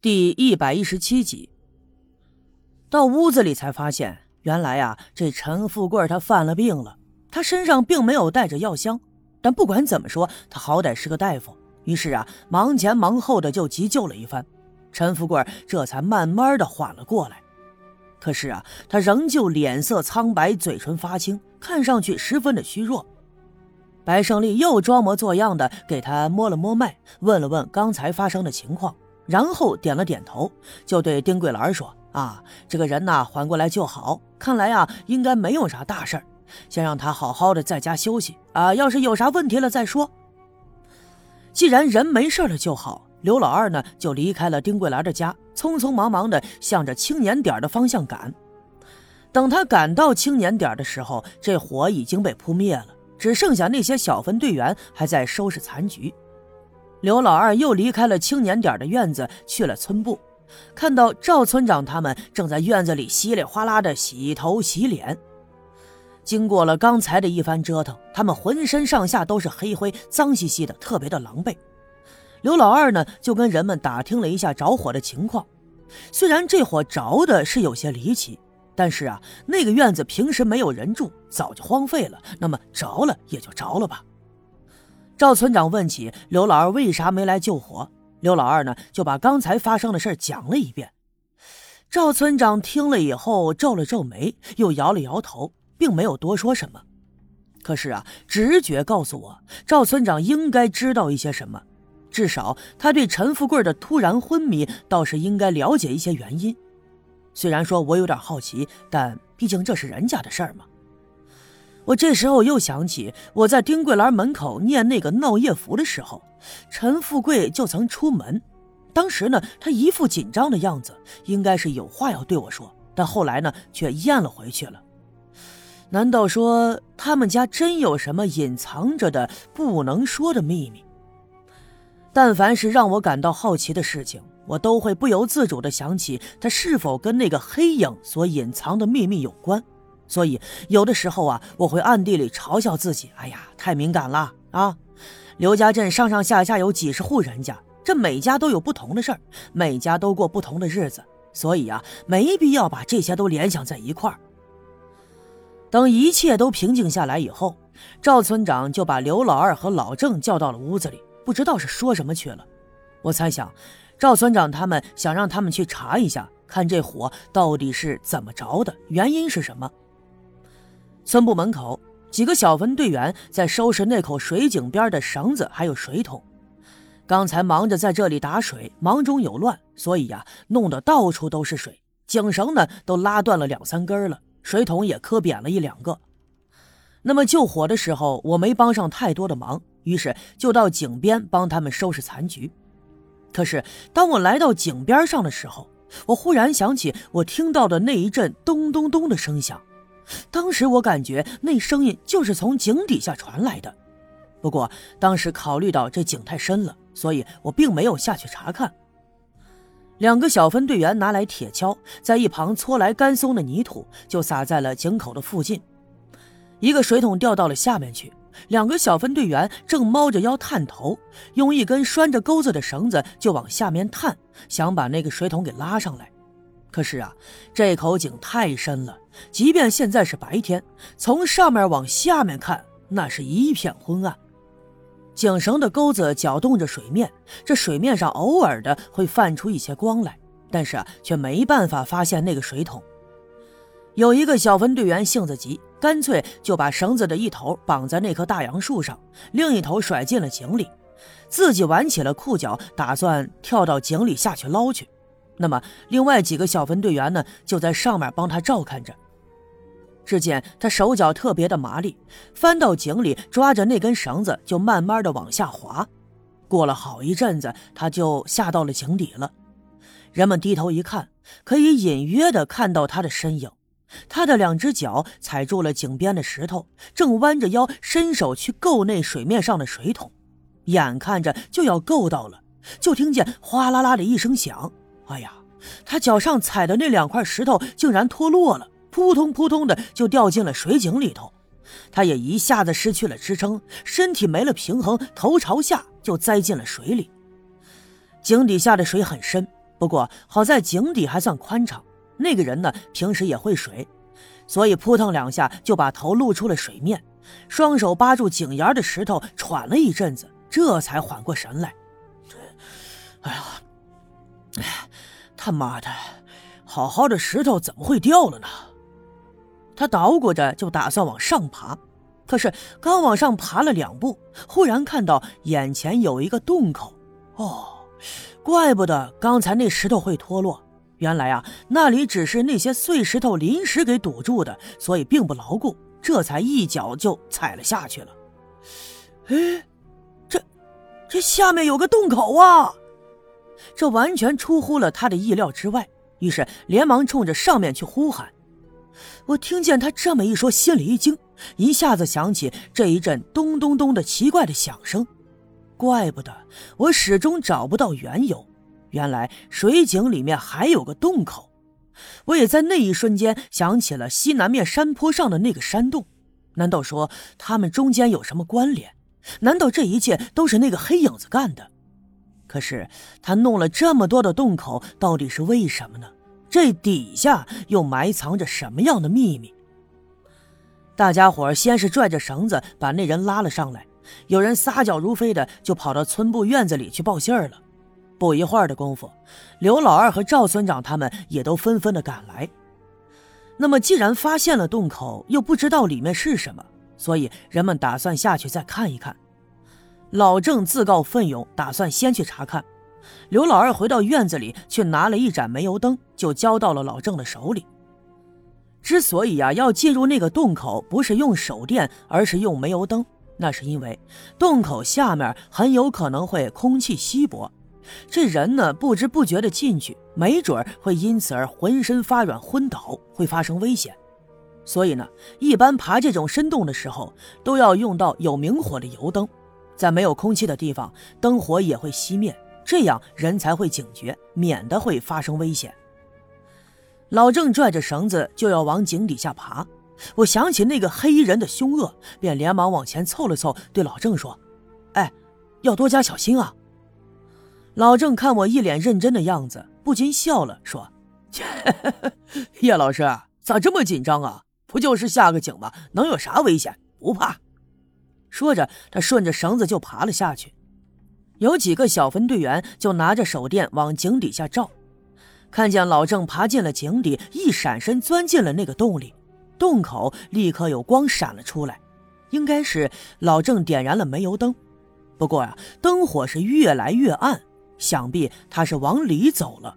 第一百一十七集，到屋子里才发现，原来啊，这陈富贵他犯了病了。他身上并没有带着药箱，但不管怎么说，他好歹是个大夫。于是啊，忙前忙后的就急救了一番，陈富贵这才慢慢的缓了过来。可是啊，他仍旧脸色苍白，嘴唇发青，看上去十分的虚弱。白胜利又装模作样的给他摸了摸脉，问了问刚才发生的情况。然后点了点头，就对丁桂兰说：“啊，这个人呐，缓过来就好。看来啊，应该没有啥大事儿，先让他好好的在家休息啊。要是有啥问题了再说。既然人没事了就好。”刘老二呢，就离开了丁桂兰的家，匆匆忙忙的向着青年点的方向赶。等他赶到青年点的时候，这火已经被扑灭了，只剩下那些小分队员还在收拾残局。刘老二又离开了青年点的院子，去了村部，看到赵村长他们正在院子里稀里哗啦的洗头洗脸。经过了刚才的一番折腾，他们浑身上下都是黑灰、脏兮兮的，特别的狼狈。刘老二呢，就跟人们打听了一下着火的情况。虽然这火着的是有些离奇，但是啊，那个院子平时没有人住，早就荒废了，那么着了也就着了吧。赵村长问起刘老二为啥没来救火，刘老二呢就把刚才发生的事讲了一遍。赵村长听了以后皱了皱眉，又摇了摇头，并没有多说什么。可是啊，直觉告诉我，赵村长应该知道一些什么，至少他对陈富贵的突然昏迷倒是应该了解一些原因。虽然说我有点好奇，但毕竟这是人家的事儿嘛。我这时候又想起，我在丁桂兰门口念那个闹夜符的时候，陈富贵就曾出门。当时呢，他一副紧张的样子，应该是有话要对我说，但后来呢，却咽了回去了。难道说他们家真有什么隐藏着的不能说的秘密？但凡是让我感到好奇的事情，我都会不由自主地想起，他是否跟那个黑影所隐藏的秘密有关。所以，有的时候啊，我会暗地里嘲笑自己：“哎呀，太敏感了啊！”刘家镇上上下下有几十户人家，这每家都有不同的事儿，每家都过不同的日子，所以啊，没必要把这些都联想在一块儿。等一切都平静下来以后，赵村长就把刘老二和老郑叫到了屋子里，不知道是说什么去了。我猜想，赵村长他们想让他们去查一下，看这火到底是怎么着的，原因是什么。村部门口，几个小分队员在收拾那口水井边的绳子，还有水桶。刚才忙着在这里打水，忙中有乱，所以呀，弄得到处都是水。井绳呢，都拉断了两三根了，水桶也磕扁了一两个。那么救火的时候，我没帮上太多的忙，于是就到井边帮他们收拾残局。可是当我来到井边上的时候，我忽然想起我听到的那一阵咚咚咚的声响。当时我感觉那声音就是从井底下传来的，不过当时考虑到这井太深了，所以我并没有下去查看。两个小分队员拿来铁锹，在一旁搓来干松的泥土，就撒在了井口的附近。一个水桶掉到了下面去，两个小分队员正猫着腰探头，用一根拴着钩子的绳子就往下面探，想把那个水桶给拉上来。可是啊，这口井太深了，即便现在是白天，从上面往下面看，那是一片昏暗。井绳的钩子搅动着水面，这水面上偶尔的会泛出一些光来，但是啊，却没办法发现那个水桶。有一个小分队员性子急，干脆就把绳子的一头绑在那棵大杨树上，另一头甩进了井里，自己挽起了裤脚，打算跳到井里下去捞去。那么，另外几个小分队员呢，就在上面帮他照看着。只见他手脚特别的麻利，翻到井里，抓着那根绳子，就慢慢的往下滑。过了好一阵子，他就下到了井底了。人们低头一看，可以隐约的看到他的身影。他的两只脚踩住了井边的石头，正弯着腰伸手去够那水面上的水桶，眼看着就要够到了，就听见哗啦啦的一声响。哎呀，他脚上踩的那两块石头竟然脱落了，扑通扑通的就掉进了水井里头。他也一下子失去了支撑，身体没了平衡，头朝下就栽进了水里。井底下的水很深，不过好在井底还算宽敞，那个人呢平时也会水，所以扑腾两下就把头露出了水面，双手扒住井沿的石头，喘了一阵子，这才缓过神来。哎呀，哎，他妈的，好好的石头怎么会掉了呢？他捣鼓着就打算往上爬，可是刚往上爬了两步，忽然看到眼前有一个洞口。哦。怪不得刚才那石头会脱落，原来啊，那里只是那些碎石头临时给堵住的，所以并不牢固，这才一脚就踩了下去了。哎，这，这下面有个洞口啊！这完全出乎了他的意料之外，于是连忙冲着上面去呼喊。我听见他这么一说，心里一惊，一下子想起这一阵咚咚咚的奇怪的响声。怪不得我始终找不到缘由，原来水井里面还有个洞口。我也在那一瞬间想起了西南面山坡上的那个山洞，难道说他们中间有什么关联？难道这一切都是那个黑影子干的？可是他弄了这么多的洞口，到底是为什么呢？这底下又埋藏着什么样的秘密？大家伙先是拽着绳子把那人拉了上来。有人撒脚如飞的就跑到村部院子里去报信儿了。不一会儿的功夫，刘老二和赵村长他们也都纷纷的赶来。那么，既然发现了洞口，又不知道里面是什么，所以人们打算下去再看一看。老郑自告奋勇，打算先去查看。刘老二回到院子里去拿了一盏煤油灯，就交到了老郑的手里。之所以啊要进入那个洞口，不是用手电，而是用煤油灯。那是因为洞口下面很有可能会空气稀薄，这人呢不知不觉的进去，没准会因此而浑身发软昏倒，会发生危险。所以呢，一般爬这种深洞的时候，都要用到有明火的油灯，在没有空气的地方，灯火也会熄灭，这样人才会警觉，免得会发生危险。老郑拽着绳子就要往井底下爬。我想起那个黑衣人的凶恶，便连忙往前凑了凑，对老郑说：“哎，要多加小心啊！”老郑看我一脸认真的样子，不禁笑了，说：“ 叶老师咋这么紧张啊？不就是下个井吗？能有啥危险？不怕。”说着，他顺着绳子就爬了下去。有几个小分队员就拿着手电往井底下照，看见老郑爬进了井底，一闪身钻进了那个洞里。洞口立刻有光闪了出来，应该是老郑点燃了煤油灯。不过呀，灯火是越来越暗，想必他是往里走了。